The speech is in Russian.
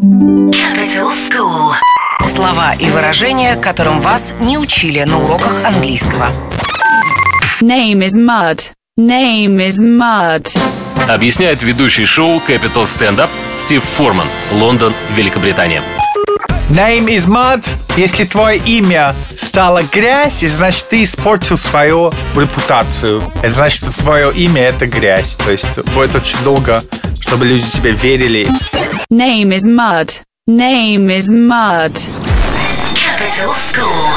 Capital School. Слова и выражения, которым вас не учили на уроках английского. Name is mud. Name is mud. Объясняет ведущий шоу Capital Stand Up Стив Форман, Лондон, Великобритания. Name is mud. Если твое имя стало грязь, значит, ты испортил свою репутацию. Это значит, что твое имя это грязь. То есть будет очень долго, чтобы люди тебе верили. Name is mud. Name is mud. Capital School.